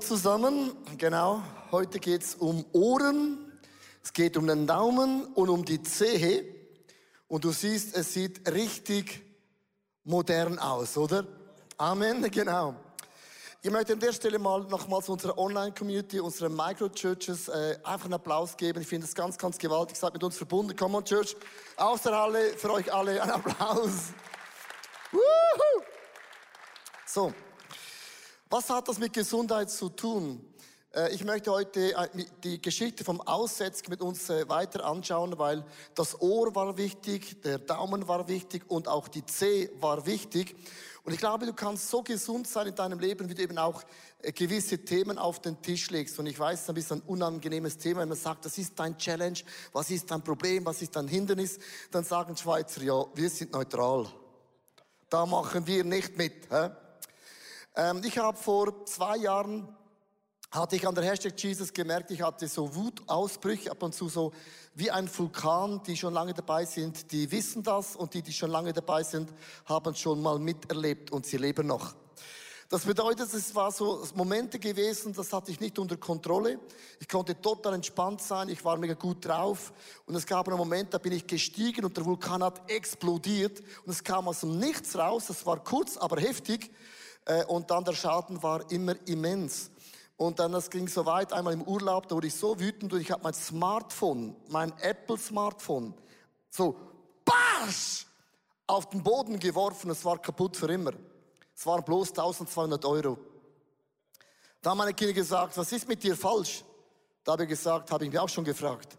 Zusammen, genau. Heute geht es um Ohren, es geht um den Daumen und um die Zehe. Und du siehst, es sieht richtig modern aus, oder? Amen, genau. Ich möchte an der Stelle mal nochmals unserer Online-Community, unseren Micro-Churches äh, einfach einen Applaus geben. Ich finde es ganz, ganz gewaltig. Seid mit uns verbunden. Come on, Church. Aus der Halle, für euch alle ein Applaus. So. Was hat das mit Gesundheit zu tun? Äh, ich möchte heute äh, die Geschichte vom Aussetzen mit uns äh, weiter anschauen, weil das Ohr war wichtig, der Daumen war wichtig und auch die Zeh war wichtig. Und ich glaube, du kannst so gesund sein in deinem Leben, wie du eben auch gewisse Themen auf den Tisch legst. Und ich weiß, es ist ein unangenehmes Thema, wenn man sagt, das ist dein Challenge, was ist dein Problem, was ist dein Hindernis, dann sagen Schweizer, ja, wir sind neutral. Da machen wir nicht mit. Hä? Ähm, ich habe vor zwei Jahren hatte ich an der Hashtag Jesus gemerkt, ich hatte so Wutausbrüche ab und zu so wie ein Vulkan, die schon lange dabei sind, die wissen das und die, die schon lange dabei sind, haben schon mal miterlebt und sie leben noch. Das bedeutet, es war so Momente gewesen, das hatte ich nicht unter Kontrolle. Ich konnte total entspannt sein, ich war mega gut drauf. Und es gab einen Moment, da bin ich gestiegen und der Vulkan hat explodiert und es kam aus dem Nichts raus. Das war kurz, aber heftig. Äh, und dann der Schaden war immer immens. Und dann, das ging so weit, einmal im Urlaub, da wurde ich so wütend und ich habe mein Smartphone, mein Apple-Smartphone, so, basch, auf den Boden geworfen, es war kaputt für immer. Es waren bloß 1200 Euro. Da haben meine Kinder gesagt, was ist mit dir falsch? Da habe ich gesagt, habe ich mich auch schon gefragt.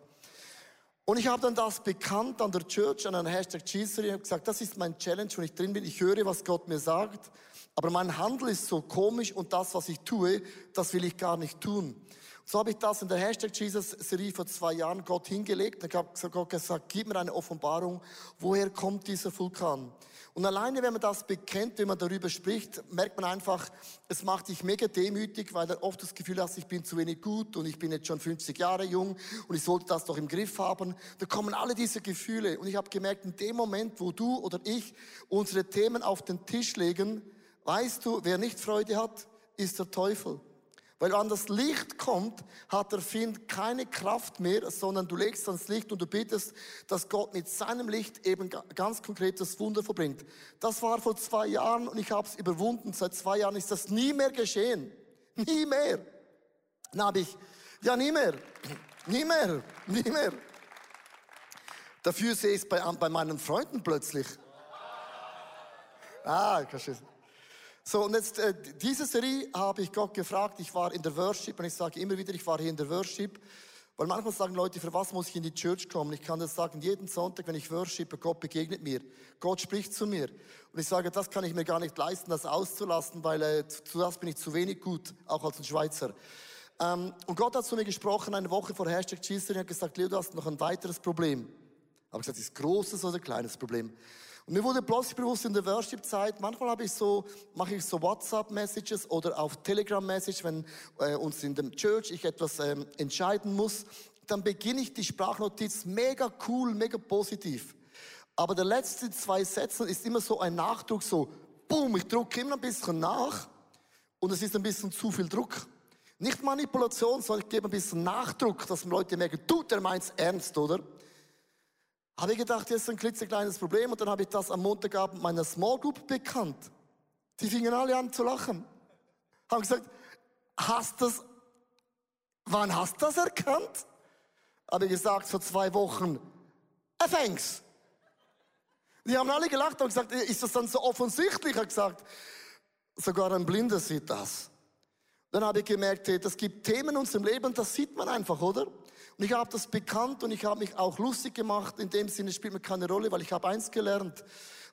Und ich habe dann das bekannt an der Church, an einer Hashtag Jesus, und habe gesagt, das ist mein Challenge, wenn ich drin bin. Ich höre, was Gott mir sagt. Aber mein Handel ist so komisch und das, was ich tue, das will ich gar nicht tun. So habe ich das in der Hashtag Jesus Serie vor zwei Jahren Gott hingelegt. Ich habe Gott gesagt, gib mir eine Offenbarung, woher kommt dieser Vulkan? Und alleine, wenn man das bekennt, wenn man darüber spricht, merkt man einfach, es macht dich mega demütig, weil du oft das Gefühl hast, ich bin zu wenig gut und ich bin jetzt schon 50 Jahre jung und ich sollte das doch im Griff haben. Da kommen alle diese Gefühle. Und ich habe gemerkt, in dem Moment, wo du oder ich unsere Themen auf den Tisch legen, Weißt du, wer nicht Freude hat, ist der Teufel. Weil an das Licht kommt, hat der Find keine Kraft mehr, sondern du legst ans Licht und du bittest, dass Gott mit seinem Licht eben ganz konkretes Wunder verbringt. Das war vor zwei Jahren und ich habe es überwunden. Seit zwei Jahren ist das nie mehr geschehen. Nie mehr. Dann habe ich, ja nie mehr, nie mehr, nie mehr. Dafür sehe ich es bei, bei meinen Freunden plötzlich. Ah, kannst du so, und jetzt, äh, diese Serie habe ich Gott gefragt. Ich war in der Worship und ich sage immer wieder, ich war hier in der Worship. Weil manchmal sagen Leute, für was muss ich in die Church kommen? Ich kann das sagen, jeden Sonntag, wenn ich worshipe, Gott begegnet mir. Gott spricht zu mir. Und ich sage, das kann ich mir gar nicht leisten, das auszulassen, weil äh, zu das bin ich zu wenig gut, auch als ein Schweizer. Ähm, und Gott hat zu mir gesprochen, eine Woche vor Hashtag Jesus, und hat gesagt, Leo, du hast noch ein weiteres Problem. Aber ich gesagt, ist großes oder kleines Problem? Und mir wurde plötzlich bewusst in der Worship-Zeit, manchmal habe ich so, mache ich so WhatsApp-Messages oder auf Telegram-Message, wenn äh, uns in dem Church ich etwas ähm, entscheiden muss, dann beginne ich die Sprachnotiz mega cool, mega positiv. Aber der letzte zwei Sätze ist immer so ein Nachdruck, so, boom, ich drucke immer ein bisschen nach und es ist ein bisschen zu viel Druck. Nicht Manipulation, sondern ich gebe ein bisschen Nachdruck, dass Leute merken, du, der meint's ernst, oder? Habe ich gedacht, jetzt ist ein klitzekleines Problem und dann habe ich das am Montagabend meiner Small Group bekannt. Die fingen alle an zu lachen. Haben gesagt, hast das, wann hast du das erkannt? Habe ich gesagt, vor zwei Wochen, thanks. Die haben alle gelacht und gesagt, ist das dann so offensichtlich? Ich habe gesagt, sogar ein Blinder sieht das. Dann habe ich gemerkt, das gibt Themen in unserem Leben, das sieht man einfach, oder? Und ich habe das bekannt und ich habe mich auch lustig gemacht. In dem Sinne spielt mir keine Rolle, weil ich habe eins gelernt.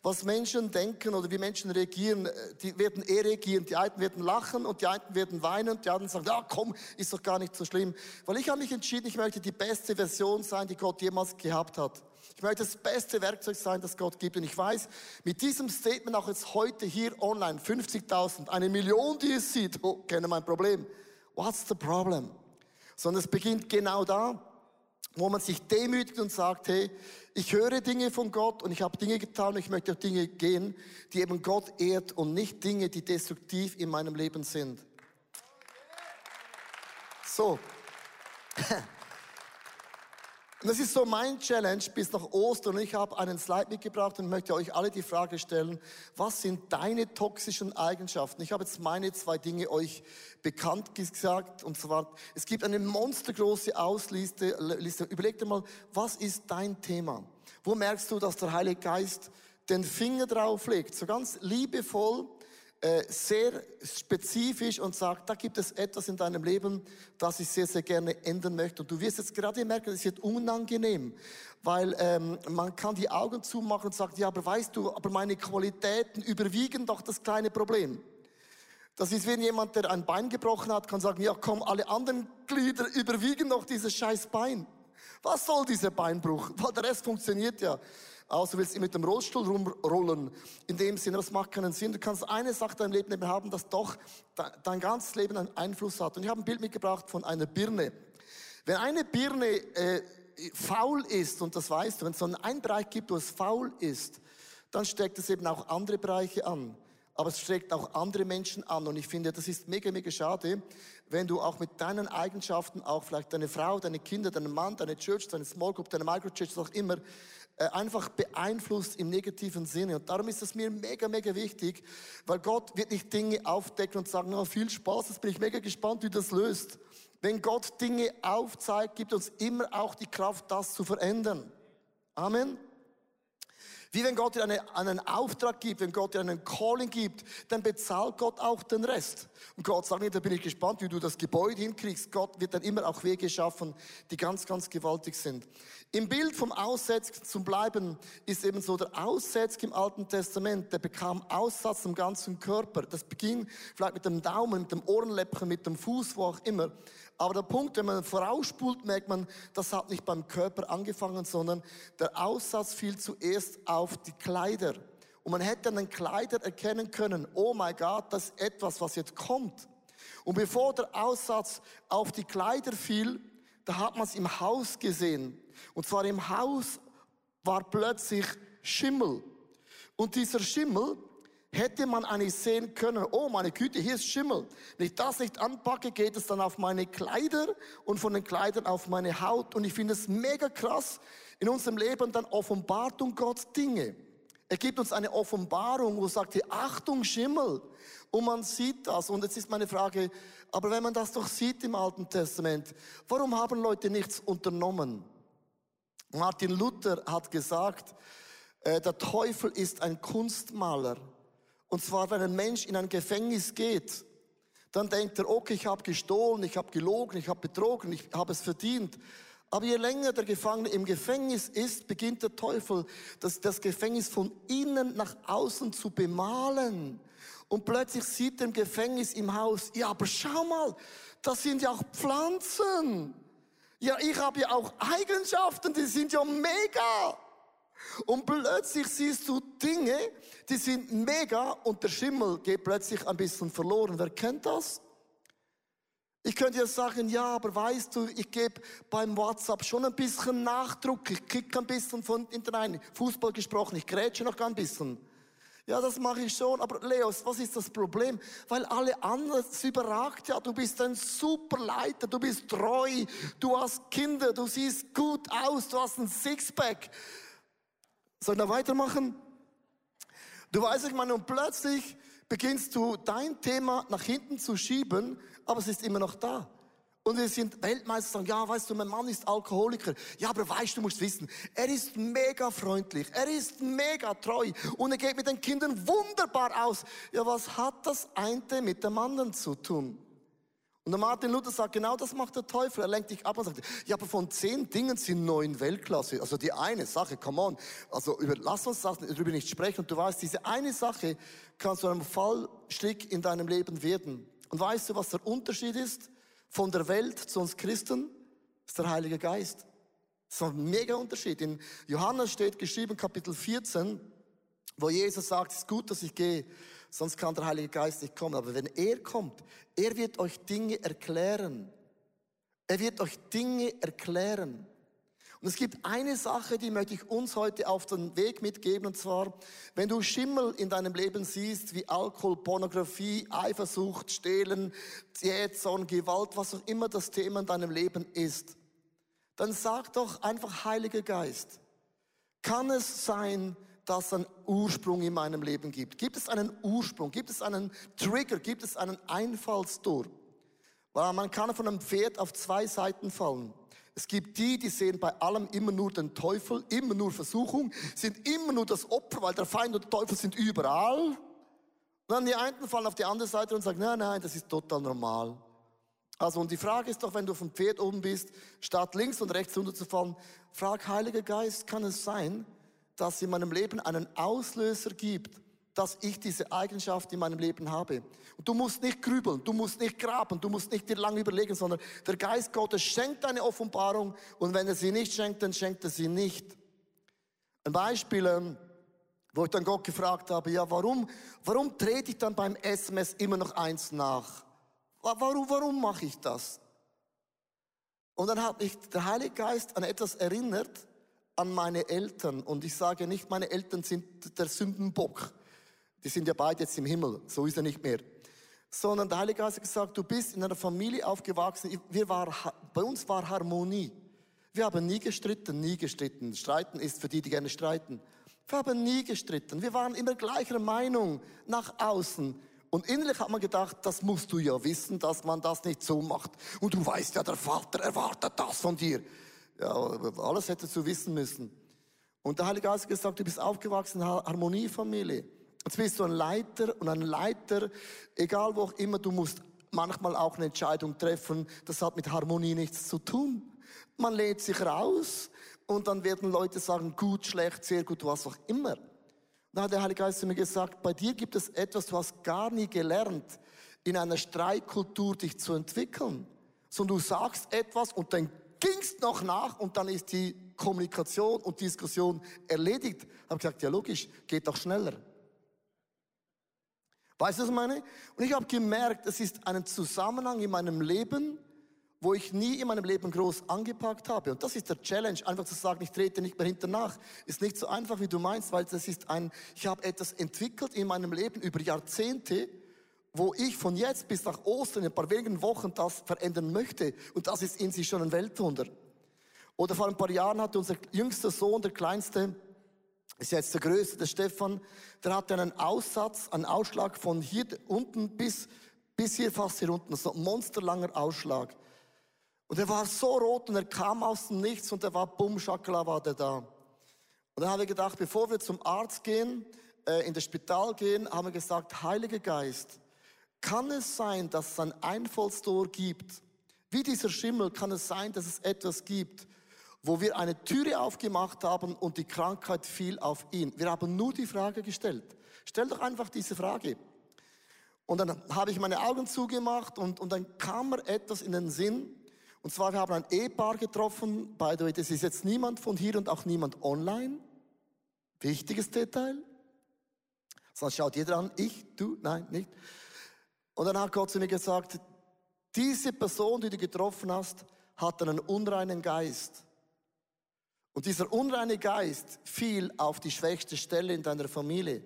Was Menschen denken oder wie Menschen reagieren, äh, die werden eh reagieren. Die einen werden lachen und die einen werden weinen und die anderen sagen, ja komm, ist doch gar nicht so schlimm. Weil ich habe mich entschieden, ich möchte die beste Version sein, die Gott jemals gehabt hat. Ich möchte das beste Werkzeug sein, das Gott gibt. Und ich weiß, mit diesem Statement auch jetzt heute hier online, 50.000, eine Million, die es sieht, oh, kenne mein Problem. What's the problem? sondern es beginnt genau da, wo man sich demütigt und sagt, hey, ich höre Dinge von Gott und ich habe Dinge getan und ich möchte auch Dinge gehen, die eben Gott ehrt und nicht Dinge, die destruktiv in meinem Leben sind. So. Und das ist so mein Challenge bis nach Ostern. Und ich habe einen Slide mitgebracht und möchte euch alle die Frage stellen, was sind deine toxischen Eigenschaften? Ich habe jetzt meine zwei Dinge euch bekannt gesagt. Und zwar, es gibt eine monstergroße Ausliste. Liste. Überleg dir mal, was ist dein Thema? Wo merkst du, dass der Heilige Geist den Finger drauf legt? So ganz liebevoll äh, sehr spezifisch und sagt, da gibt es etwas in deinem Leben, das ich sehr, sehr gerne ändern möchte. Und du wirst jetzt gerade merken, es wird unangenehm, weil ähm, man kann die Augen zumachen und sagt, ja, aber weißt du, aber meine Qualitäten überwiegen doch das kleine Problem. Das ist wie jemand, der ein Bein gebrochen hat, kann sagen, ja komm, alle anderen Glieder überwiegen doch dieses scheiß Bein. Was soll dieser Beinbruch? Der Rest funktioniert ja außer willst du mit dem Rollstuhl rumrollen. In dem Sinne, das macht keinen Sinn. Du kannst eine Sache in deinem Leben haben, das doch dein ganzes Leben einen Einfluss hat. Und ich habe ein Bild mitgebracht von einer Birne. Wenn eine Birne äh, faul ist, und das weißt du, wenn es so einen Bereich gibt, wo es faul ist, dann steckt es eben auch andere Bereiche an. Aber es steckt auch andere Menschen an. Und ich finde, das ist mega, mega schade, wenn du auch mit deinen Eigenschaften, auch vielleicht deine Frau, deine Kinder, deinen Mann, deine Church, deine Small Group, deine Microchurch, was auch immer, einfach beeinflusst im negativen Sinne. Und darum ist es mir mega, mega wichtig, weil Gott wird nicht Dinge aufdecken und sagen, oh, viel Spaß, jetzt bin ich mega gespannt, wie das löst. Wenn Gott Dinge aufzeigt, gibt uns immer auch die Kraft, das zu verändern. Amen. Wie wenn Gott dir eine, einen Auftrag gibt, wenn Gott dir einen Calling gibt, dann bezahlt Gott auch den Rest. Und Gott sagt nicht, da bin ich gespannt, wie du das Gebäude hinkriegst. Gott wird dann immer auch Wege schaffen, die ganz, ganz gewaltig sind. Im Bild vom Aussätzigen zum Bleiben ist eben so der Aussätzige im Alten Testament, der bekam Aussatz im ganzen Körper. Das beging vielleicht mit dem Daumen, mit dem Ohrenläppchen, mit dem Fuß, wo auch immer. Aber der Punkt, wenn man vorausspult, merkt man, das hat nicht beim Körper angefangen, sondern der Aussatz fiel zuerst auf die Kleider. Und man hätte an den Kleider erkennen können, oh mein Gott, das ist etwas, was jetzt kommt. Und bevor der Aussatz auf die Kleider fiel, da hat man es im Haus gesehen. Und zwar im Haus war plötzlich Schimmel. Und dieser Schimmel hätte man eigentlich sehen können, oh meine Güte, hier ist Schimmel. Wenn ich das nicht anpacke, geht es dann auf meine Kleider und von den Kleidern auf meine Haut. Und ich finde es mega krass. In unserem Leben dann offenbart uns Gott Dinge. Er gibt uns eine Offenbarung, wo sagt, Achtung, Schimmel. Und man sieht das. Und jetzt ist meine Frage, aber wenn man das doch sieht im Alten Testament, warum haben Leute nichts unternommen? Martin Luther hat gesagt, äh, der Teufel ist ein Kunstmaler. Und zwar, wenn ein Mensch in ein Gefängnis geht, dann denkt er, okay, ich habe gestohlen, ich habe gelogen, ich habe betrogen, ich habe es verdient. Aber je länger der Gefangene im Gefängnis ist, beginnt der Teufel, das, das Gefängnis von innen nach außen zu bemalen. Und plötzlich sieht er im Gefängnis im Haus, ja, aber schau mal, das sind ja auch Pflanzen. Ja, ich habe ja auch Eigenschaften, die sind ja mega. Und plötzlich siehst du Dinge, die sind mega und der Schimmel geht plötzlich ein bisschen verloren. Wer kennt das? Ich könnte ja sagen, ja, aber weißt du, ich gebe beim WhatsApp schon ein bisschen Nachdruck, ich kicke ein bisschen von hinten rein, Fußball gesprochen, ich grätsche noch ein bisschen. Ja, das mache ich schon, aber Leos, was ist das Problem? Weil alle anderen, es überragt ja, du bist ein super Leiter, du bist treu, du hast Kinder, du siehst gut aus, du hast ein Sixpack. Soll ich noch weitermachen? Du weißt, ich meine, und plötzlich beginnst du dein Thema nach hinten zu schieben, aber es ist immer noch da. Und wir sind Weltmeister, sagen, ja, weißt du, mein Mann ist Alkoholiker. Ja, aber weißt du, musst wissen, er ist mega freundlich, er ist mega treu und er geht mit den Kindern wunderbar aus. Ja, was hat das eine mit dem anderen zu tun? Und der Martin Luther sagt, genau das macht der Teufel. Er lenkt dich ab und sagt, ja, aber von zehn Dingen sind neun Weltklasse. Also die eine Sache, come on. Also über, lass uns darüber nicht sprechen. Und du weißt, diese eine Sache kann zu einem Fallstrick in deinem Leben werden. Und weißt du, was der Unterschied ist von der Welt zu uns Christen? Ist der Heilige Geist. Das ist ein mega Unterschied. In Johannes steht geschrieben, Kapitel 14, wo Jesus sagt, es ist gut, dass ich gehe, sonst kann der Heilige Geist nicht kommen. Aber wenn er kommt, er wird euch Dinge erklären. Er wird euch Dinge erklären. Und es gibt eine Sache, die möchte ich uns heute auf den Weg mitgeben, und zwar, wenn du Schimmel in deinem Leben siehst, wie Alkohol, Pornografie, Eifersucht, Stehlen, Jähzorn, Gewalt, was auch immer das Thema in deinem Leben ist, dann sag doch einfach, Heiliger Geist, kann es sein, dass es einen Ursprung in meinem Leben gibt? Gibt es einen Ursprung? Gibt es einen Trigger? Gibt es einen Einfallstor? Weil man kann von einem Pferd auf zwei Seiten fallen. Es gibt die, die sehen bei allem immer nur den Teufel, immer nur Versuchung, sind immer nur das Opfer, weil der Feind und der Teufel sind überall. Und dann die einen fallen auf die andere Seite und sagen, nein, nein, das ist total normal. Also, und die Frage ist doch, wenn du vom Pferd oben bist, statt links und rechts runterzufallen, frag, Heiliger Geist, kann es sein, dass es in meinem Leben einen Auslöser gibt, dass ich diese Eigenschaft in meinem Leben habe. Und du musst nicht grübeln, du musst nicht graben, du musst nicht dir lange überlegen, sondern der Geist Gottes schenkt eine Offenbarung und wenn er sie nicht schenkt, dann schenkt er sie nicht. Ein Beispiel, ähm, wo ich dann Gott gefragt habe, ja, warum, warum trete ich dann beim SMS immer noch eins nach? Warum, warum mache ich das? Und dann hat mich der Heilige Geist an etwas erinnert, an meine Eltern. Und ich sage nicht, meine Eltern sind der Sündenbock. Die sind ja beide jetzt im Himmel, so ist er nicht mehr. Sondern der Heilige Geist hat gesagt, du bist in einer Familie aufgewachsen, wir war, bei uns war Harmonie. Wir haben nie gestritten, nie gestritten. Streiten ist für die, die gerne streiten. Wir haben nie gestritten. Wir waren immer gleicher Meinung nach außen. Und innerlich hat man gedacht, das musst du ja wissen, dass man das nicht so macht. Und du weißt ja, der Vater erwartet das von dir. Ja, alles hättest du wissen müssen. Und der Heilige Geist hat gesagt, du bist aufgewachsen in Harmoniefamilie. Jetzt bist du ein Leiter und ein Leiter, egal wo auch immer, du musst manchmal auch eine Entscheidung treffen. Das hat mit Harmonie nichts zu tun. Man lädt sich raus und dann werden Leute sagen, gut, schlecht, sehr gut, was auch immer. Dann hat der Heilige Geist zu mir gesagt, bei dir gibt es etwas, du hast gar nie gelernt, in einer Streitkultur dich zu entwickeln. Sondern du sagst etwas und dann gingst noch nach und dann ist die Kommunikation und Diskussion erledigt. Ich habe gesagt, ja logisch, geht doch schneller. Weißt du, was ich meine? Und ich habe gemerkt, es ist ein Zusammenhang in meinem Leben, wo ich nie in meinem Leben groß angepackt habe. Und das ist der Challenge, einfach zu sagen, ich trete nicht mehr hinter nach. Ist nicht so einfach, wie du meinst, weil das ist ein, ich habe etwas entwickelt in meinem Leben über Jahrzehnte, wo ich von jetzt bis nach Ostern in ein paar wenigen Wochen das verändern möchte. Und das ist in sich schon ein Weltwunder. Oder vor ein paar Jahren hatte unser jüngster Sohn, der kleinste, ist jetzt der größte, der Stefan, der hatte einen Aussatz, einen Ausschlag von hier unten bis, bis hier fast hier unten, so ein monsterlanger Ausschlag. Und er war so rot und er kam aus dem Nichts und er war bumm, Schakala war der da. Und dann haben wir gedacht, bevor wir zum Arzt gehen, äh, in das Spital gehen, haben wir gesagt, Heiliger Geist, kann es sein, dass es ein Einfallstor gibt? Wie dieser Schimmel kann es sein, dass es etwas gibt, wo wir eine Türe aufgemacht haben und die Krankheit fiel auf ihn. Wir haben nur die Frage gestellt. Stell doch einfach diese Frage. Und dann habe ich meine Augen zugemacht und, und dann kam mir etwas in den Sinn. Und zwar, wir haben ein Ehepaar getroffen. By the way, das ist jetzt niemand von hier und auch niemand online. Wichtiges Detail. Sonst schaut jeder an, ich, du, nein, nicht. Und dann hat Gott zu mir gesagt, diese Person, die du getroffen hast, hat einen unreinen Geist. Und dieser unreine Geist fiel auf die schwächste Stelle in deiner Familie.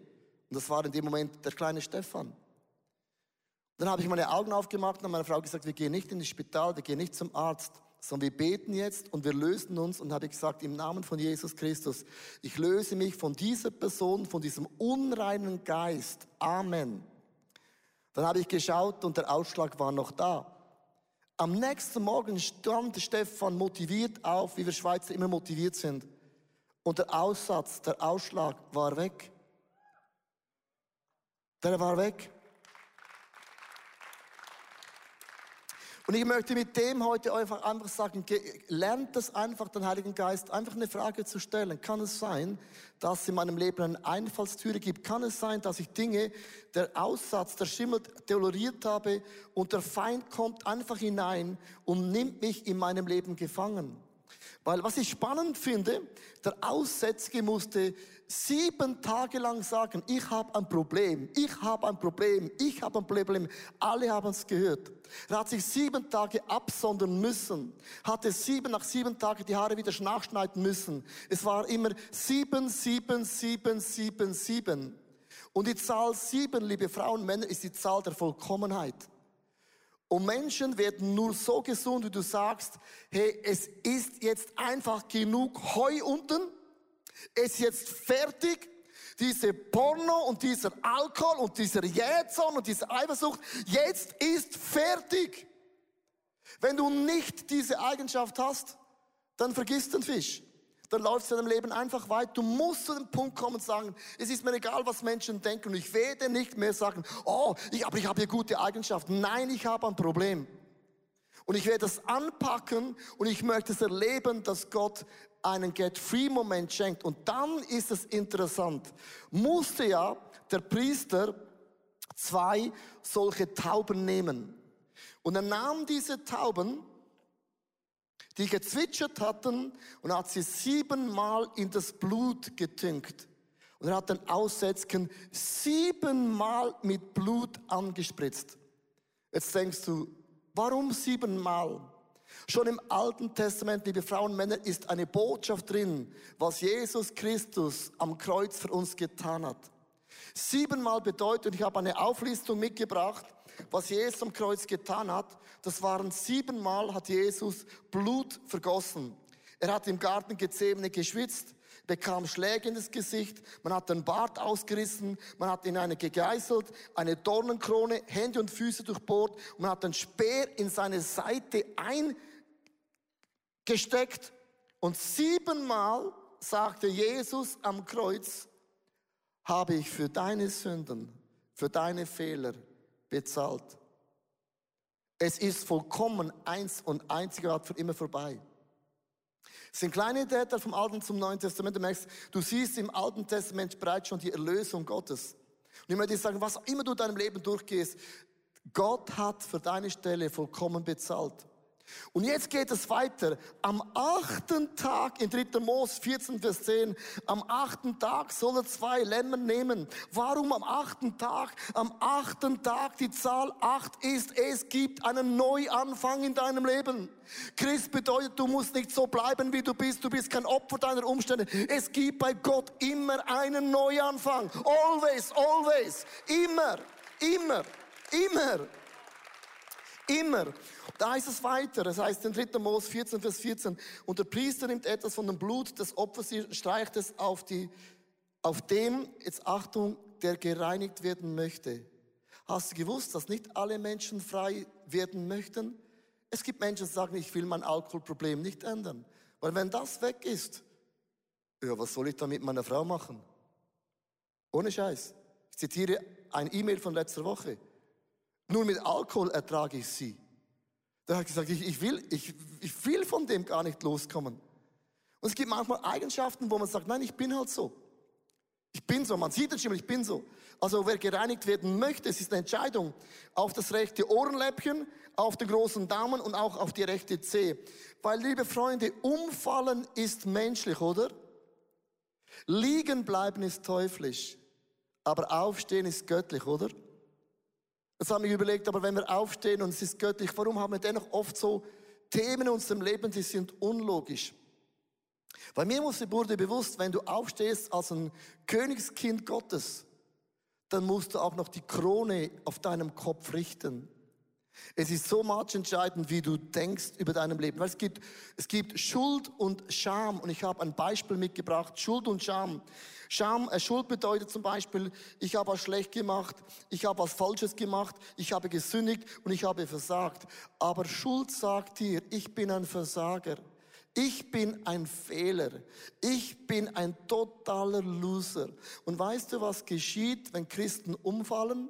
Und das war in dem Moment der kleine Stefan. dann habe ich meine Augen aufgemacht und meine Frau gesagt, wir gehen nicht in das Spital, wir gehen nicht zum Arzt, sondern wir beten jetzt und wir lösen uns und habe gesagt, im Namen von Jesus Christus, ich löse mich von dieser Person, von diesem unreinen Geist. Amen. Dann habe ich geschaut und der Ausschlag war noch da. Am nächsten Morgen stand Stefan motiviert auf, wie wir Schweizer immer motiviert sind. Und der Aussatz, der Ausschlag war weg. Der war weg. Und ich möchte mit dem heute einfach, einfach sagen, lernt es einfach, den Heiligen Geist einfach eine Frage zu stellen. Kann es sein, dass es in meinem Leben eine Einfallstüre gibt? Kann es sein, dass ich Dinge, der Aussatz, der Schimmel toleriert habe und der Feind kommt einfach hinein und nimmt mich in meinem Leben gefangen? Weil was ich spannend finde, der Aussätzige musste sieben Tage lang sagen, ich habe ein Problem, ich habe ein Problem, ich habe ein Problem. Alle haben es gehört. Er hat sich sieben Tage absondern müssen, hatte sieben nach sieben Tagen die Haare wieder nachschneiden müssen. Es war immer sieben, sieben, sieben, sieben, sieben. Und die Zahl sieben, liebe Frauen und Männer, ist die Zahl der Vollkommenheit. Und Menschen werden nur so gesund, wie du sagst, hey, es ist jetzt einfach genug Heu unten, ist jetzt fertig, diese Porno und dieser Alkohol und dieser Jähzorn und diese Eifersucht, jetzt ist fertig. Wenn du nicht diese Eigenschaft hast, dann vergiss den Fisch dann läuft es in deinem Leben einfach weiter. Du musst zu dem Punkt kommen und sagen, es ist mir egal, was Menschen denken und ich werde nicht mehr sagen, oh, ich, aber ich habe hier gute Eigenschaften. Nein, ich habe ein Problem. Und ich werde das anpacken und ich möchte es erleben, dass Gott einen Get-Free-Moment schenkt. Und dann ist es interessant. Musste ja der Priester zwei solche Tauben nehmen. Und er nahm diese Tauben die gezwitschert hatten und hat sie siebenmal in das Blut getünkt. Und er hat den Aussätzken siebenmal mit Blut angespritzt. Jetzt denkst du, warum siebenmal? Schon im Alten Testament, liebe Frauen und Männer, ist eine Botschaft drin, was Jesus Christus am Kreuz für uns getan hat. Siebenmal bedeutet, ich habe eine Auflistung mitgebracht, was Jesus am Kreuz getan hat. Das waren siebenmal hat Jesus Blut vergossen. Er hat im Garten Gethsemane geschwitzt, bekam Schläge in das Gesicht, man hat den Bart ausgerissen, man hat ihn eine gegeißelt, eine Dornenkrone, Hände und Füße durchbohrt und man hat den Speer in seine Seite eingesteckt und siebenmal sagte Jesus am Kreuz, habe ich für deine Sünden, für deine Fehler bezahlt. Es ist vollkommen eins und einzigartig für immer vorbei. Es sind kleine Details vom Alten zum Neuen Testament. Du merkst, du siehst im Alten Testament bereits schon die Erlösung Gottes. Und ich möchte sagen, was immer du in deinem Leben durchgehst, Gott hat für deine Stelle vollkommen bezahlt. Und jetzt geht es weiter. Am achten Tag, in 3. Mos 14, Vers 10, am achten Tag soll er zwei Lämmer nehmen. Warum am achten Tag? Am achten Tag, die Zahl acht ist, es gibt einen Neuanfang in deinem Leben. Christ bedeutet, du musst nicht so bleiben, wie du bist. Du bist kein Opfer deiner Umstände. Es gibt bei Gott immer einen Neuanfang. Always, always. Immer, immer, immer. Immer. Da heißt es weiter, es heißt in 3. Mose 14, Vers 14, und der Priester nimmt etwas von dem Blut des Opfers, streicht es auf, die, auf dem, jetzt Achtung, der gereinigt werden möchte. Hast du gewusst, dass nicht alle Menschen frei werden möchten? Es gibt Menschen, die sagen, ich will mein Alkoholproblem nicht ändern. Weil wenn das weg ist, ja, was soll ich da mit meiner Frau machen? Ohne Scheiß. Ich zitiere ein E-Mail von letzter Woche. Nur mit Alkohol ertrage ich sie. Da hat gesagt, ich, ich, will, ich, ich will von dem gar nicht loskommen. Und es gibt manchmal Eigenschaften, wo man sagt, nein, ich bin halt so. Ich bin so, man sieht es schon, ich bin so. Also wer gereinigt werden möchte, es ist eine Entscheidung auf das rechte Ohrenläppchen, auf den großen Daumen und auch auf die rechte Zehe. Weil, liebe Freunde, umfallen ist menschlich, oder? Liegen bleiben ist teuflisch, aber aufstehen ist göttlich, oder? Das haben wir überlegt, aber wenn wir aufstehen und es ist göttlich, warum haben wir dennoch oft so Themen in unserem Leben, die sind unlogisch? Weil mir wurde bewusst, wenn du aufstehst als ein Königskind Gottes, dann musst du auch noch die Krone auf deinem Kopf richten. Es ist so entscheidend, wie du denkst über deinem Leben. Weil es gibt, es gibt Schuld und Scham. Und ich habe ein Beispiel mitgebracht. Schuld und Scham. Scham, äh, Schuld bedeutet zum Beispiel, ich habe was schlecht gemacht, ich habe was Falsches gemacht, ich habe gesündigt und ich habe versagt. Aber Schuld sagt dir, ich bin ein Versager. Ich bin ein Fehler. Ich bin ein totaler Loser. Und weißt du, was geschieht, wenn Christen umfallen?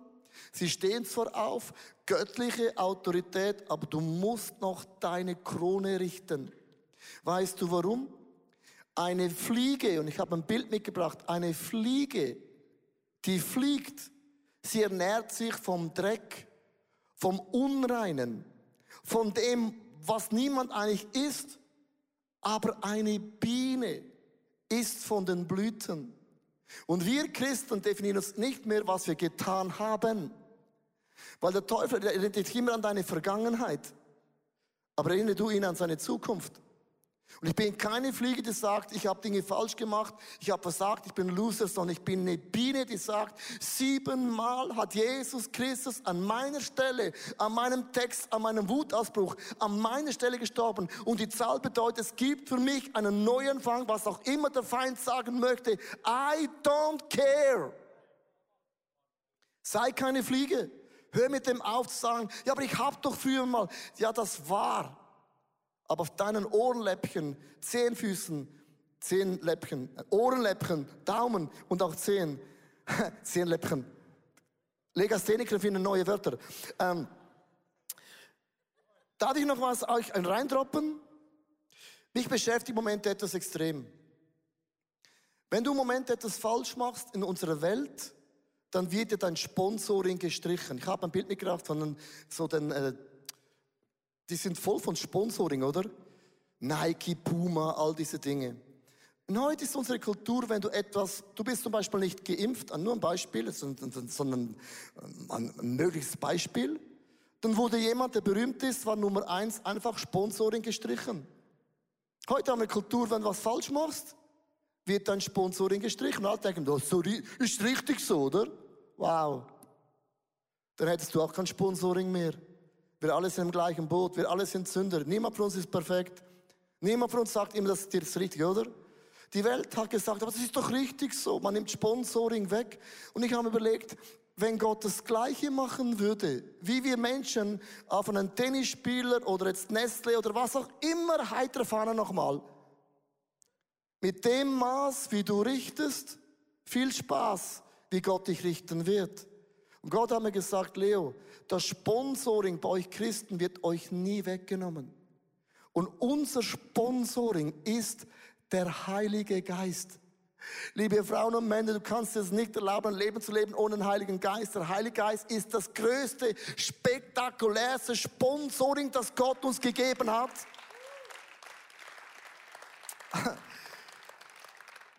Sie stehen zwar auf, göttliche Autorität, aber du musst noch deine Krone richten. Weißt du warum? Eine Fliege, und ich habe ein Bild mitgebracht, eine Fliege, die fliegt, sie ernährt sich vom Dreck, vom Unreinen, von dem, was niemand eigentlich isst. aber eine Biene isst von den Blüten. Und wir Christen definieren uns nicht mehr, was wir getan haben. Weil der Teufel erinnert dich immer an deine Vergangenheit. Aber erinnere du ihn an seine Zukunft. Und ich bin keine Fliege, die sagt, ich habe Dinge falsch gemacht, ich habe versagt, ich bin Loser, sondern ich bin eine Biene, die sagt, siebenmal hat Jesus Christus an meiner Stelle, an meinem Text, an meinem Wutausbruch, an meiner Stelle gestorben. Und die Zahl bedeutet, es gibt für mich einen Neuanfang, was auch immer der Feind sagen möchte. I don't care. Sei keine Fliege. Hör mit dem auf zu sagen, ja, aber ich habe doch früher mal, ja, das war aber auf deinen Ohrenläppchen, Zehenfüßen, Zehenläppchen, Ohrenläppchen, Daumen und auch Zehen, Zehenläppchen. Legastheniker finden neue Wörter. Ähm, darf ich noch was euch reindroppen? Mich beschäftigt im Moment etwas extrem. Wenn du im Moment etwas falsch machst in unserer Welt, dann wird dir dein Sponsoring gestrichen. Ich habe ein Bild mitgebracht von so den äh, die sind voll von Sponsoring, oder? Nike, Puma, all diese Dinge. Und heute ist unsere Kultur, wenn du etwas, du bist zum Beispiel nicht geimpft, nur ein Beispiel, sondern ein mögliches Beispiel, dann wurde jemand, der berühmt ist, war Nummer eins, einfach Sponsoring gestrichen. Heute haben wir Kultur, wenn du was falsch machst, wird dein Sponsoring gestrichen. Und alle denken, das ist richtig so, oder? Wow. Dann hättest du auch kein Sponsoring mehr. Wir alle sind im gleichen Boot, wir alle sind Sünder. Niemand von uns ist perfekt. Niemand von uns sagt immer, das ist richtig, oder? Die Welt hat gesagt, aber das ist doch richtig so. Man nimmt Sponsoring weg. Und ich habe überlegt, wenn Gott das Gleiche machen würde, wie wir Menschen auf einen Tennisspieler oder jetzt Nestle oder was auch immer heiter fahren nochmal, mit dem Maß, wie du richtest, viel Spaß, wie Gott dich richten wird. Und Gott hat mir gesagt, Leo, das Sponsoring bei euch Christen wird euch nie weggenommen. Und unser Sponsoring ist der Heilige Geist. Liebe Frauen und Männer, du kannst es nicht erlauben, ein Leben zu leben ohne den Heiligen Geist. Der Heilige Geist ist das größte, spektakulärste Sponsoring, das Gott uns gegeben hat.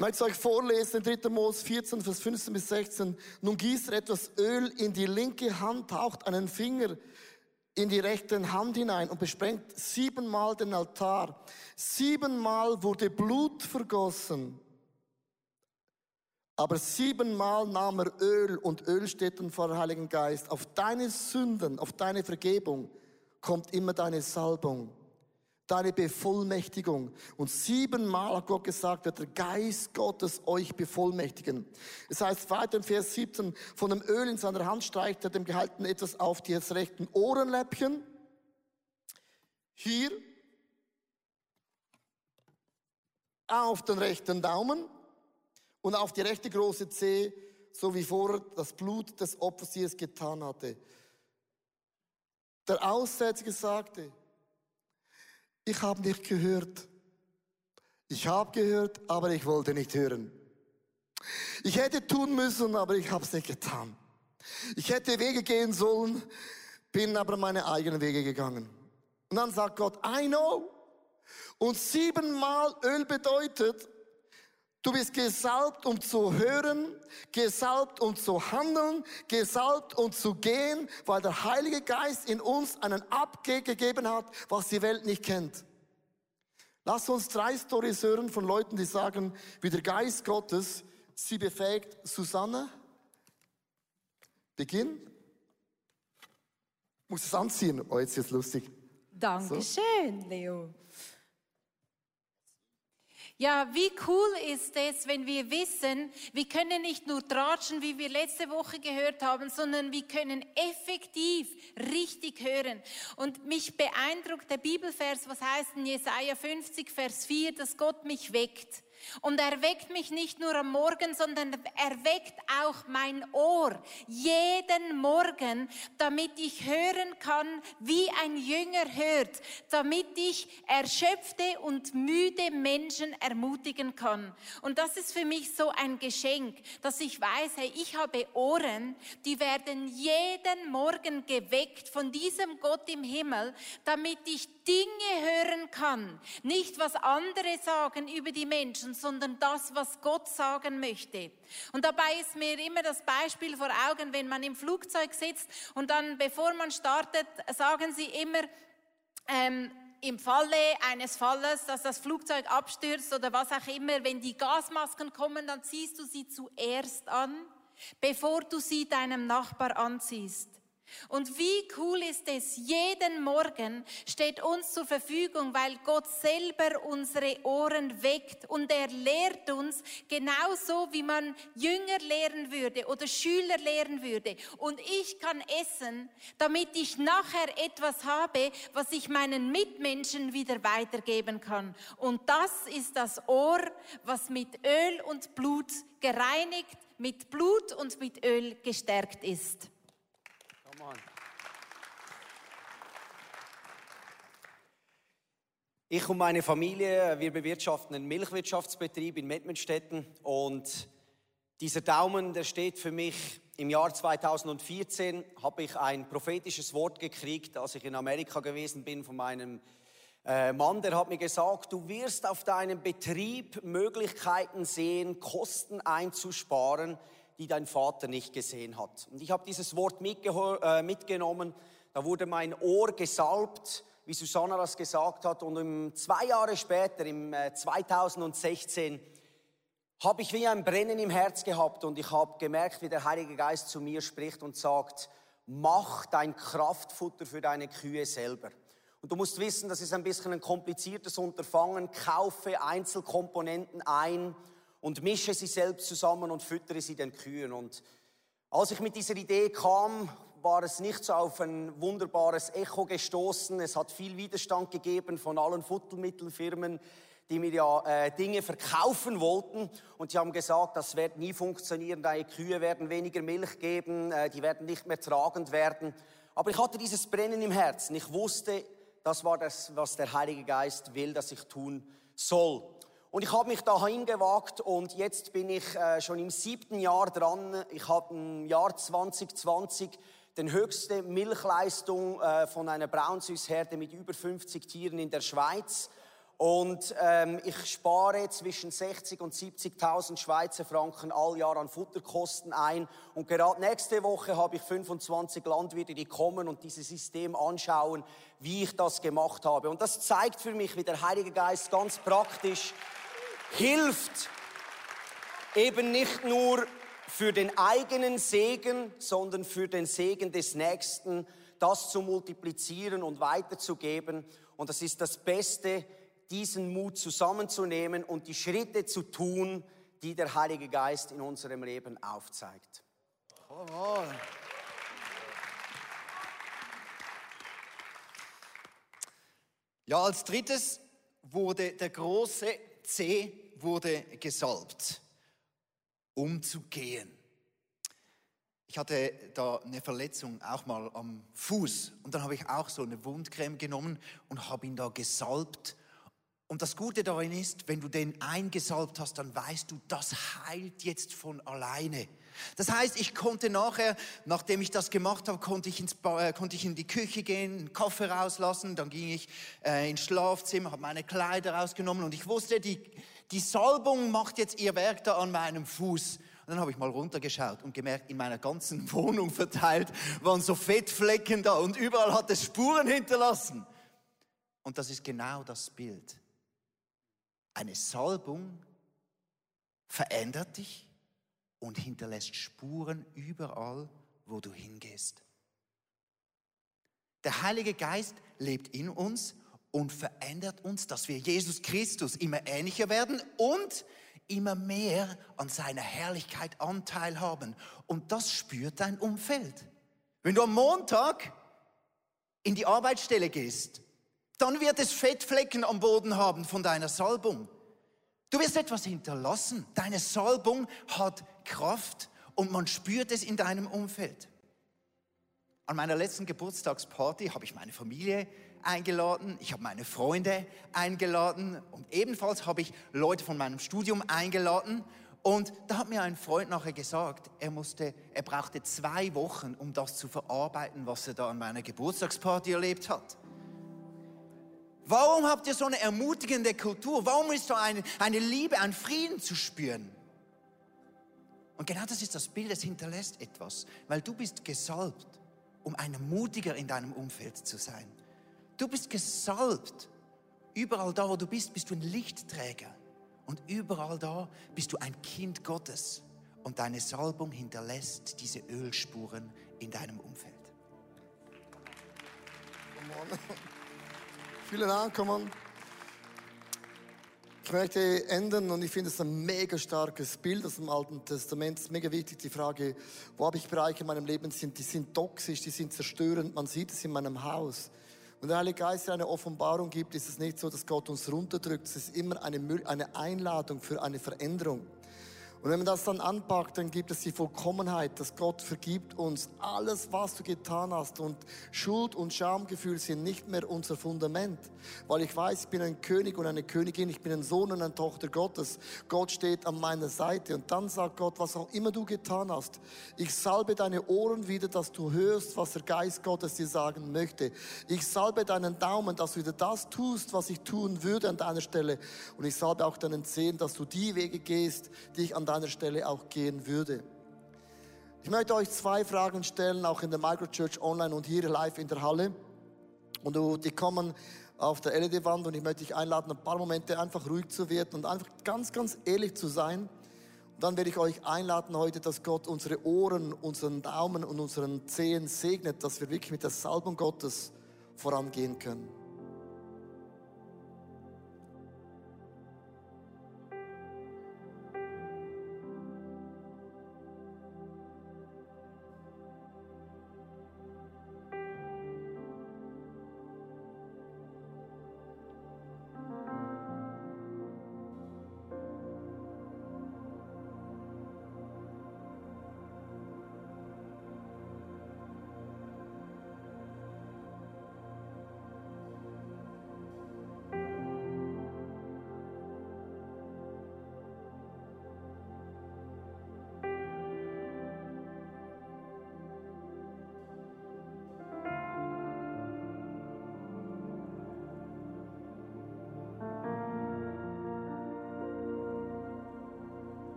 Möchte euch vorlesen, 3. Mose 14, Vers 15 bis 16. Nun gießt er etwas Öl in die linke Hand, taucht einen Finger in die rechte Hand hinein und besprengt siebenmal den Altar. Siebenmal wurde Blut vergossen. Aber siebenmal nahm er Öl und Öl steht dann vor dem Heiligen Geist. Auf deine Sünden, auf deine Vergebung kommt immer deine Salbung deine Bevollmächtigung. Und siebenmal hat Gott gesagt, wird der Geist Gottes euch bevollmächtigen. Es heißt weiter im Vers 17, von dem Öl in seiner Hand streicht er dem Gehalten etwas auf die rechten Ohrenläppchen. Hier auf den rechten Daumen und auf die rechte große Zehe, so wie vorher das Blut des Opfers hier es getan hatte. Der Aussätzige sagte, ich habe nicht gehört. Ich habe gehört, aber ich wollte nicht hören. Ich hätte tun müssen, aber ich habe es nicht getan. Ich hätte Wege gehen sollen, bin aber meine eigenen Wege gegangen. Und dann sagt Gott, I know. Und siebenmal Öl bedeutet, Du bist gesalbt, um zu hören, gesalbt, um zu handeln, gesalbt, um zu gehen, weil der Heilige Geist in uns einen Abgeg gegeben hat, was die Welt nicht kennt. Lass uns drei Storys hören von Leuten, die sagen, wie der Geist Gottes sie befähigt. Susanne, beginn. Muss es anziehen? Oh, jetzt ist es lustig. Dankeschön, so. Leo. Ja, wie cool ist es, wenn wir wissen, wir können nicht nur tratschen, wie wir letzte Woche gehört haben, sondern wir können effektiv richtig hören. Und mich beeindruckt der Bibelvers, was heißt in Jesaja 50, Vers 4, dass Gott mich weckt. Und er weckt mich nicht nur am Morgen, sondern er weckt auch mein Ohr jeden Morgen, damit ich hören kann, wie ein Jünger hört, damit ich erschöpfte und müde Menschen ermutigen kann. Und das ist für mich so ein Geschenk, dass ich weiß, hey, ich habe Ohren, die werden jeden Morgen geweckt von diesem Gott im Himmel, damit ich Dinge hören kann. Nicht, was andere sagen über die Menschen, sondern das, was Gott sagen möchte. Und dabei ist mir immer das Beispiel vor Augen, wenn man im Flugzeug sitzt und dann, bevor man startet, sagen sie immer, ähm, im Falle eines Falles, dass das Flugzeug abstürzt oder was auch immer, wenn die Gasmasken kommen, dann ziehst du sie zuerst an, bevor du sie deinem Nachbar anziehst. Und wie cool ist es, jeden Morgen steht uns zur Verfügung, weil Gott selber unsere Ohren weckt und er lehrt uns genauso, wie man Jünger lehren würde oder Schüler lehren würde. Und ich kann essen, damit ich nachher etwas habe, was ich meinen Mitmenschen wieder weitergeben kann. Und das ist das Ohr, was mit Öl und Blut gereinigt, mit Blut und mit Öl gestärkt ist. On. Ich und meine Familie, wir bewirtschaften einen Milchwirtschaftsbetrieb in Mettmenstetten und dieser Daumen, der steht für mich im Jahr 2014 habe ich ein prophetisches Wort gekriegt, als ich in Amerika gewesen bin von meinem äh, Mann, der hat mir gesagt, du wirst auf deinem Betrieb Möglichkeiten sehen, Kosten einzusparen, die dein Vater nicht gesehen hat. Und ich habe dieses Wort äh, mitgenommen, da wurde mein Ohr gesalbt, wie Susanna das gesagt hat. Und zwei Jahre später, im 2016, äh, habe ich wie ein Brennen im Herz gehabt und ich habe gemerkt, wie der Heilige Geist zu mir spricht und sagt, mach dein Kraftfutter für deine Kühe selber. Und du musst wissen, das ist ein bisschen ein kompliziertes Unterfangen. Kaufe Einzelkomponenten ein und mische sie selbst zusammen und füttere sie den Kühen. Und als ich mit dieser Idee kam, war es nicht so auf ein wunderbares Echo gestoßen. Es hat viel Widerstand gegeben von allen Futtermittelfirmen, die mir ja äh, Dinge verkaufen wollten. Und die haben gesagt, das wird nie funktionieren, deine Kühe werden weniger Milch geben, äh, die werden nicht mehr tragend werden. Aber ich hatte dieses Brennen im Herzen. Ich wusste, das war das, was der Heilige Geist will, dass ich tun soll. Und ich habe mich da hingewagt und jetzt bin ich äh, schon im siebten Jahr dran. Ich habe im Jahr 2020 den höchste Milchleistung äh, von einer Braunsüßherde mit über 50 Tieren in der Schweiz. Und ähm, ich spare zwischen 60 und 70.000 Schweizer Franken all Jahr an Futterkosten ein. Und gerade nächste Woche habe ich 25 Landwirte, die kommen und dieses System anschauen, wie ich das gemacht habe. Und das zeigt für mich, wie der Heilige Geist ganz praktisch hilft, eben nicht nur für den eigenen Segen, sondern für den Segen des Nächsten, das zu multiplizieren und weiterzugeben. Und das ist das Beste, diesen Mut zusammenzunehmen und die Schritte zu tun, die der Heilige Geist in unserem Leben aufzeigt. Ja, als drittes wurde der große C wurde gesalbt, um zu gehen. Ich hatte da eine Verletzung auch mal am Fuß und dann habe ich auch so eine Wundcreme genommen und habe ihn da gesalbt und das Gute darin ist, wenn du den eingesalbt hast, dann weißt du, das heilt jetzt von alleine. Das heißt, ich konnte nachher, nachdem ich das gemacht habe, konnte ich, ins ba äh, konnte ich in die Küche gehen, einen Koffer rauslassen, dann ging ich äh, ins Schlafzimmer, habe meine Kleider rausgenommen und ich wusste, die, die Salbung macht jetzt ihr Werk da an meinem Fuß. Und dann habe ich mal runtergeschaut und gemerkt, in meiner ganzen Wohnung verteilt waren so Fettflecken da und überall hat es Spuren hinterlassen. Und das ist genau das Bild. Eine Salbung verändert dich und hinterlässt Spuren überall, wo du hingehst. Der Heilige Geist lebt in uns und verändert uns, dass wir Jesus Christus immer ähnlicher werden und immer mehr an seiner Herrlichkeit Anteil haben. Und das spürt dein Umfeld. Wenn du am Montag in die Arbeitsstelle gehst dann wird es Fettflecken am Boden haben von deiner Salbung. Du wirst etwas hinterlassen. Deine Salbung hat Kraft und man spürt es in deinem Umfeld. An meiner letzten Geburtstagsparty habe ich meine Familie eingeladen, ich habe meine Freunde eingeladen und ebenfalls habe ich Leute von meinem Studium eingeladen. Und da hat mir ein Freund nachher gesagt, er musste, er brauchte zwei Wochen, um das zu verarbeiten, was er da an meiner Geburtstagsparty erlebt hat. Warum habt ihr so eine ermutigende Kultur? Warum ist so eine, eine Liebe, ein Frieden zu spüren? Und genau das ist das Bild, es hinterlässt etwas, weil du bist gesalbt, um ein Mutiger in deinem Umfeld zu sein. Du bist gesalbt. Überall da, wo du bist, bist du ein Lichtträger. Und überall da bist du ein Kind Gottes. Und deine Salbung hinterlässt diese Ölspuren in deinem Umfeld. Vielen Dank, komm on. Ich möchte enden und ich finde es ein mega starkes Bild aus dem Alten Testament. Es ist mega wichtig, die Frage, wo habe ich Bereiche in meinem Leben, sind, die sind toxisch, die sind zerstörend. Man sieht es in meinem Haus. Und der Heilige Geist eine Offenbarung gibt, ist es nicht so, dass Gott uns runterdrückt. Es ist immer eine Einladung für eine Veränderung. Und wenn man das dann anpackt, dann gibt es die Vollkommenheit, dass Gott vergibt uns alles, was du getan hast. Und Schuld und Schamgefühl sind nicht mehr unser Fundament. Weil ich weiß, ich bin ein König und eine Königin, ich bin ein Sohn und eine Tochter Gottes. Gott steht an meiner Seite. Und dann sagt Gott, was auch immer du getan hast, ich salbe deine Ohren wieder, dass du hörst, was der Geist Gottes dir sagen möchte. Ich salbe deinen Daumen, dass du wieder das tust, was ich tun würde an deiner Stelle. Und ich salbe auch deinen Zehen, dass du die Wege gehst, die ich an deiner Stelle auch gehen würde. Ich möchte euch zwei Fragen stellen, auch in der Microchurch online und hier live in der Halle. Und die kommen auf der LED-Wand und ich möchte dich einladen, ein paar Momente einfach ruhig zu werden und einfach ganz, ganz ehrlich zu sein. Und dann werde ich euch einladen heute, dass Gott unsere Ohren, unseren Daumen und unseren Zehen segnet, dass wir wirklich mit der Salbung Gottes vorangehen können.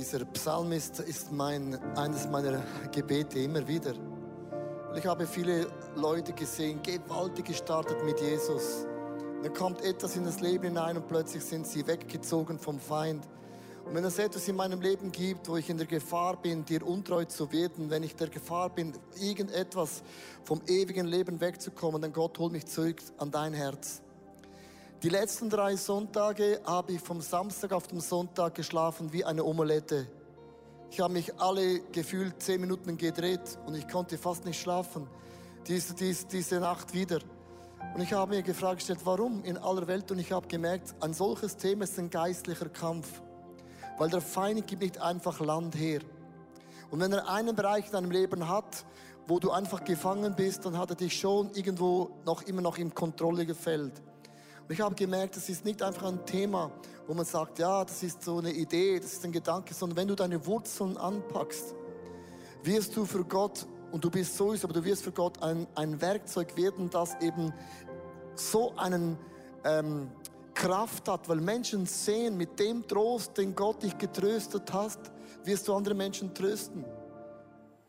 Dieser Psalm ist, ist mein, eines meiner Gebete immer wieder. Ich habe viele Leute gesehen, gewaltig gestartet mit Jesus. Dann kommt etwas in das Leben hinein und plötzlich sind sie weggezogen vom Feind. Und wenn es etwas in meinem Leben gibt, wo ich in der Gefahr bin, dir untreu zu werden, wenn ich der Gefahr bin, irgendetwas vom ewigen Leben wegzukommen, dann Gott hol mich zurück an dein Herz. Die letzten drei Sonntage habe ich vom Samstag auf den Sonntag geschlafen wie eine Omelette. Ich habe mich alle gefühlt zehn Minuten gedreht und ich konnte fast nicht schlafen. Diese, diese, diese Nacht wieder. Und ich habe mir gefragt gestellt, warum in aller Welt? Und ich habe gemerkt, ein solches Thema ist ein geistlicher Kampf. Weil der Feind gibt nicht einfach Land her. Und wenn er einen Bereich in deinem Leben hat, wo du einfach gefangen bist, dann hat er dich schon irgendwo noch immer noch in Kontrolle gefällt. Ich habe gemerkt, das ist nicht einfach ein Thema, wo man sagt, ja, das ist so eine Idee, das ist ein Gedanke, sondern wenn du deine Wurzeln anpackst, wirst du für Gott, und du bist sowieso, aber du wirst für Gott ein, ein Werkzeug werden, das eben so einen ähm, Kraft hat, weil Menschen sehen, mit dem Trost, den Gott dich getröstet hast, wirst du andere Menschen trösten.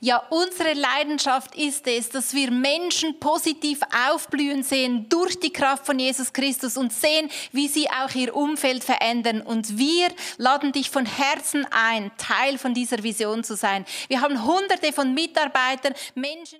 Ja, unsere Leidenschaft ist es, dass wir Menschen positiv aufblühen sehen durch die Kraft von Jesus Christus und sehen, wie sie auch ihr Umfeld verändern. Und wir laden dich von Herzen ein, Teil von dieser Vision zu sein. Wir haben hunderte von Mitarbeitern, Menschen,